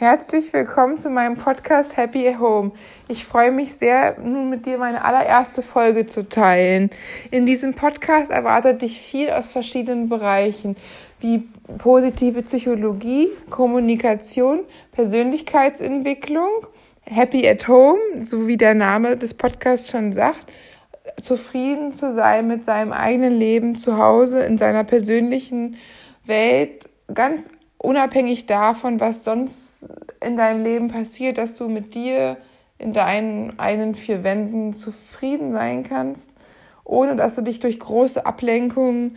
Herzlich willkommen zu meinem Podcast Happy Home. Ich freue mich sehr, nun mit dir meine allererste Folge zu teilen. In diesem Podcast erwartet dich viel aus verschiedenen Bereichen, wie positive Psychologie, Kommunikation, Persönlichkeitsentwicklung, Happy at Home, so wie der Name des Podcasts schon sagt, zufrieden zu sein mit seinem eigenen Leben zu Hause in seiner persönlichen Welt, ganz unabhängig davon, was sonst in deinem Leben passiert, dass du mit dir in deinen einen vier Wänden zufrieden sein kannst, ohne dass du dich durch große Ablenkungen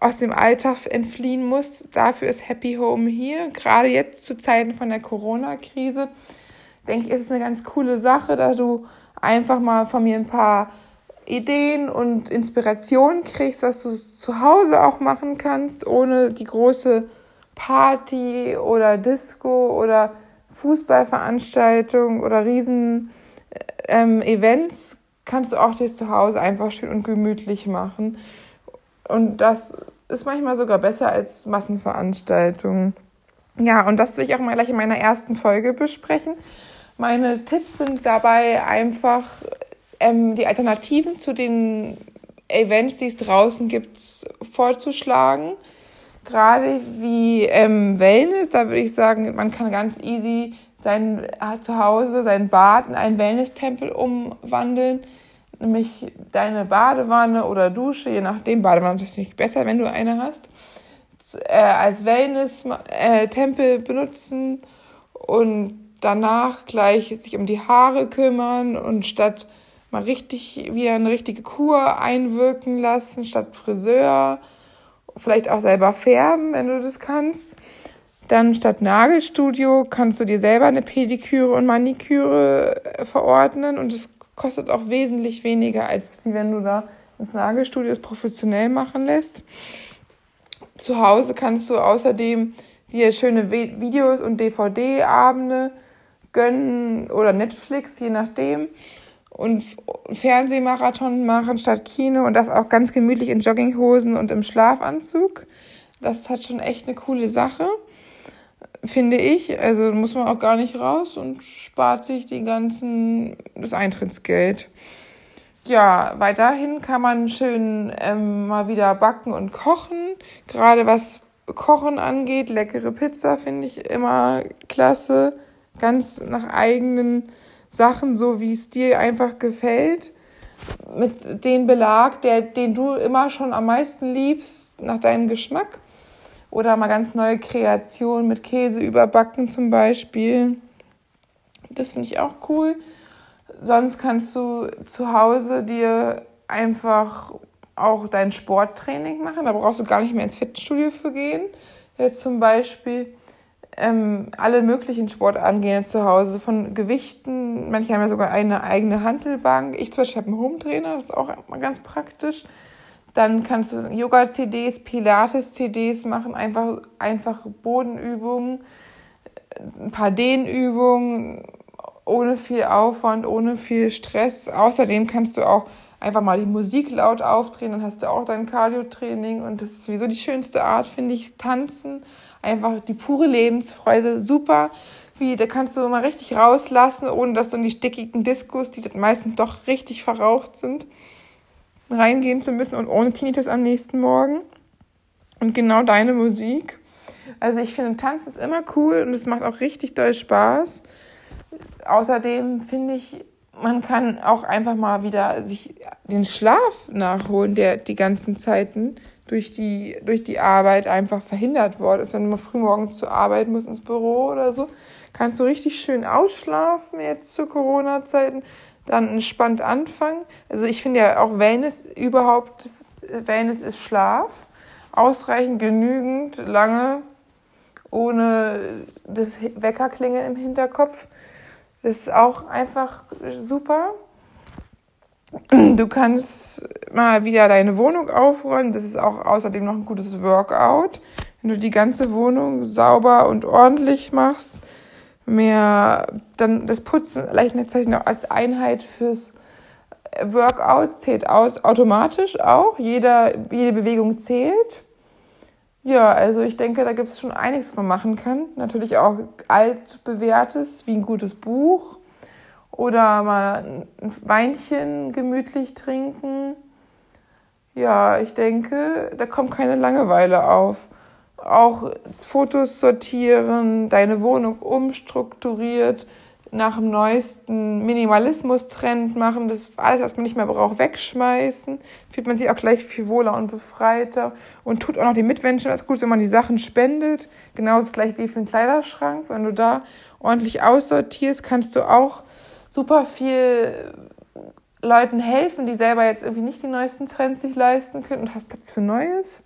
aus dem Alltag entfliehen musst. Dafür ist Happy Home hier. Gerade jetzt zu Zeiten von der Corona-Krise, denke ich, ist es eine ganz coole Sache, da du einfach mal von mir ein paar Ideen und Inspirationen kriegst, was du zu Hause auch machen kannst, ohne die große Party oder Disco oder Fußballveranstaltung oder riesen ähm, Events kannst du auch dir zu Hause einfach schön und gemütlich machen. Und das ist manchmal sogar besser als Massenveranstaltungen. Ja, und das will ich auch mal gleich in meiner ersten Folge besprechen. Meine Tipps sind dabei einfach ähm, die Alternativen zu den Events, die es draußen gibt, vorzuschlagen gerade wie ähm, Wellness, da würde ich sagen, man kann ganz easy sein äh, Zuhause, sein Bad in einen Wellness-Tempel umwandeln. Nämlich deine Badewanne oder Dusche, je nachdem, Badewanne ist natürlich besser, wenn du eine hast, äh, als Wellness-Tempel äh, benutzen und danach gleich sich um die Haare kümmern und statt mal richtig wieder eine richtige Kur einwirken lassen, statt Friseur vielleicht auch selber färben, wenn du das kannst. Dann statt Nagelstudio kannst du dir selber eine Pediküre und Maniküre äh, verordnen und es kostet auch wesentlich weniger, als wenn du da ins Nagelstudio es professionell machen lässt. Zu Hause kannst du außerdem dir schöne Videos und DVD-Abende gönnen oder Netflix, je nachdem und Fernsehmarathon machen statt Kino und das auch ganz gemütlich in Jogginghosen und im Schlafanzug. Das hat schon echt eine coole Sache, finde ich. Also muss man auch gar nicht raus und spart sich die ganzen, das Eintrittsgeld. Ja, weiterhin kann man schön ähm, mal wieder backen und kochen. Gerade was Kochen angeht, leckere Pizza finde ich immer klasse. Ganz nach eigenen Sachen so, wie es dir einfach gefällt, mit dem Belag, der, den du immer schon am meisten liebst, nach deinem Geschmack. Oder mal ganz neue Kreationen mit Käse überbacken zum Beispiel. Das finde ich auch cool. Sonst kannst du zu Hause dir einfach auch dein Sporttraining machen. Da brauchst du gar nicht mehr ins Fitnessstudio für gehen. Jetzt zum Beispiel ähm, alle möglichen Sportarten zu Hause, von Gewichten, manche haben ja sogar eine eigene Handelbank. Ich zum Beispiel habe einen Home-Trainer, das ist auch ganz praktisch. Dann kannst du Yoga-CDs, Pilates-CDs machen, einfach, einfach Bodenübungen, ein paar Dehnübungen, ohne viel Aufwand, ohne viel Stress. Außerdem kannst du auch einfach mal die Musik laut aufdrehen, dann hast du auch dein Cardio-Training und das ist sowieso die schönste Art, finde ich, tanzen einfach die pure Lebensfreude, super. Wie, da kannst du mal richtig rauslassen, ohne dass du in die stickigen Diskos, die meistens doch richtig verraucht sind, reingehen zu müssen und ohne Tinnitus am nächsten Morgen. Und genau deine Musik. Also ich finde, Tanz ist immer cool und es macht auch richtig doll Spaß. Außerdem finde ich, man kann auch einfach mal wieder sich den Schlaf nachholen, der die ganzen Zeiten durch die, durch die Arbeit einfach verhindert worden ist. Wenn du mal früh morgens zur Arbeit musst ins Büro oder so, kannst du richtig schön ausschlafen jetzt zu Corona-Zeiten, dann entspannt anfangen. Also ich finde ja auch Wellness überhaupt, Wellness ist Schlaf. Ausreichend genügend lange ohne das Weckerklingeln im Hinterkopf. Ist auch einfach super. Du kannst mal wieder deine Wohnung aufräumen. Das ist auch außerdem noch ein gutes Workout. Wenn du die ganze Wohnung sauber und ordentlich machst, mehr dann das Putzen gleichzeitig noch als Einheit fürs Workout zählt aus automatisch auch. Jeder, jede Bewegung zählt. Ja, also ich denke, da gibt es schon einiges, was man machen kann. Natürlich auch altbewährtes, wie ein gutes Buch oder mal ein Weinchen gemütlich trinken. Ja, ich denke, da kommt keine Langeweile auf. Auch Fotos sortieren, deine Wohnung umstrukturiert, nach dem neuesten Minimalismus-Trend machen, das alles, was man nicht mehr braucht, wegschmeißen. Fühlt man sich auch gleich viel wohler und befreiter und tut auch noch den Mitmenschen was Gutes, wenn man die Sachen spendet. Genau das gleiche wie für den Kleiderschrank. Wenn du da ordentlich aussortierst, kannst du auch super viel Leuten helfen, die selber jetzt irgendwie nicht die neuesten Trends sich leisten können und hast Platz für Neues.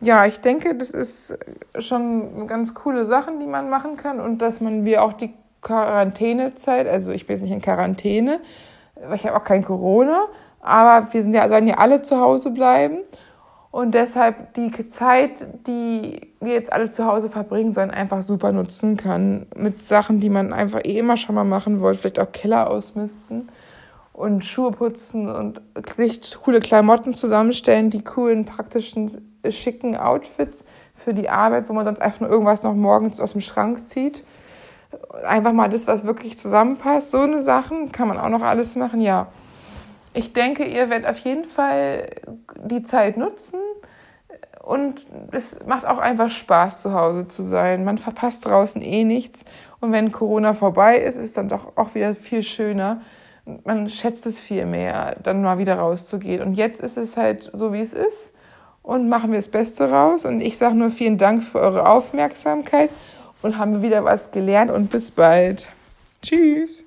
Ja, ich denke, das ist schon ganz coole Sachen, die man machen kann und dass man wir auch die Quarantänezeit, also ich bin jetzt nicht in Quarantäne, ich habe auch kein Corona, aber wir sind ja, sollen ja alle zu Hause bleiben. Und deshalb die Zeit, die wir jetzt alle zu Hause verbringen sollen, einfach super nutzen kann. Mit Sachen, die man einfach eh immer schon mal machen wollte. Vielleicht auch Keller ausmisten und Schuhe putzen und sich coole Klamotten zusammenstellen, die coolen, praktischen, schicken Outfits für die Arbeit, wo man sonst einfach nur irgendwas noch morgens aus dem Schrank zieht einfach mal das, was wirklich zusammenpasst. So eine Sachen kann man auch noch alles machen, ja. Ich denke, ihr werdet auf jeden Fall die Zeit nutzen und es macht auch einfach Spaß, zu Hause zu sein. Man verpasst draußen eh nichts und wenn Corona vorbei ist, ist dann doch auch wieder viel schöner. Man schätzt es viel mehr, dann mal wieder rauszugehen. Und jetzt ist es halt so, wie es ist und machen wir das Beste raus. Und ich sage nur vielen Dank für eure Aufmerksamkeit und haben wieder was gelernt und bis bald. Tschüss.